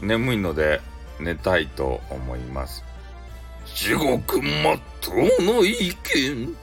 眠いので寝たいと思います。地獄まっとうの意見。